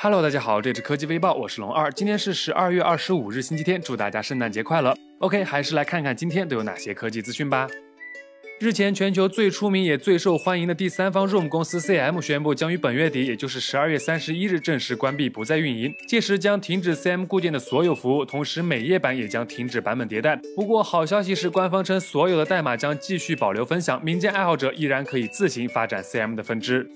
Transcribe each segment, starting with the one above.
Hello，大家好，这是科技微报，我是龙二，今天是十二月二十五日，星期天，祝大家圣诞节快乐。OK，还是来看看今天都有哪些科技资讯吧。日前，全球最出名也最受欢迎的第三方 ROM 公司 CM 宣布，将于本月底，也就是十二月三十一日正式关闭，不再运营。届时将停止 CM 固件的所有服务，同时美页版也将停止版本迭代。不过，好消息是，官方称所有的代码将继续保留分享，民间爱好者依然可以自行发展 CM 的分支。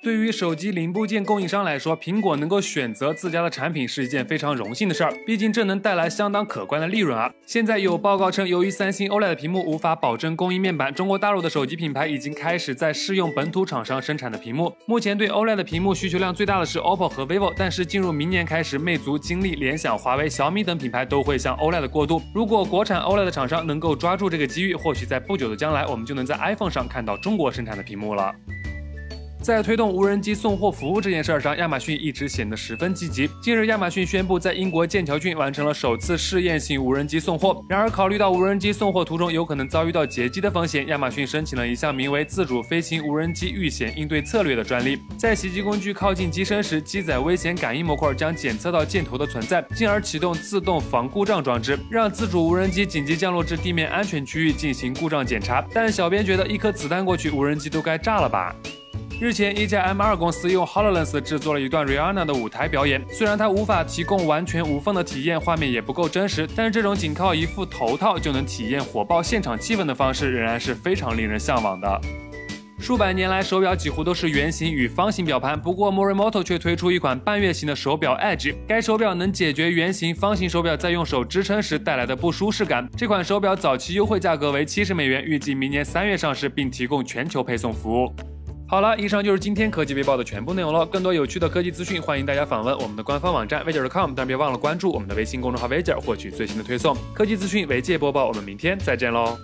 对于手机零部件供应商来说，苹果能够选择自家的产品是一件非常荣幸的事儿，毕竟这能带来相当可观的利润啊。现在有报告称，由于三星 OLED 屏幕无法保证供应面板，中国大陆的手机品牌已经开始在试用本土厂商生产的屏幕。目前对 OLED 屏幕需求量最大的是 OPPO 和 vivo，但是进入明年开始，魅族、金立、联想、华为、小米等品牌都会向 OLED 过渡。如果国产 OLED 厂商能够抓住这个机遇，或许在不久的将来，我们就能在 iPhone 上看到中国生产的屏幕了。在推动无人机送货服务这件事儿上，亚马逊一直显得十分积极。近日，亚马逊宣布在英国剑桥郡完成了首次试验性无人机送货。然而，考虑到无人机送货途中有可能遭遇到劫机的风险，亚马逊申请了一项名为“自主飞行无人机遇险应对策略”的专利。在袭击工具靠近机身时，机载危险感应模块将检测到箭头的存在，进而启动自动防故障装置，让自主无人机紧急降落至地面安全区域进行故障检查。但小编觉得，一颗子弹过去，无人机都该炸了吧？日前，一家 M2 公司用 Hololens 制作了一段 Rihanna 的舞台表演。虽然它无法提供完全无缝的体验，画面也不够真实，但是这种仅靠一副头套就能体验火爆现场气氛的方式，仍然是非常令人向往的。数百年来，手表几乎都是圆形与方形表盘，不过 Morimoto 却推出一款半月形的手表 Edge。该手表能解决圆形、方形手表在用手支撑时带来的不舒适感。这款手表早期优惠价格为七十美元，预计明年三月上市，并提供全球配送服务。好了，以上就是今天科技微报的全部内容了。更多有趣的科技资讯，欢迎大家访问我们的官方网站 v 姐 .com，但别忘了关注我们的微信公众号 v 姐，获取最新的推送。科技资讯为界播报，我们明天再见喽。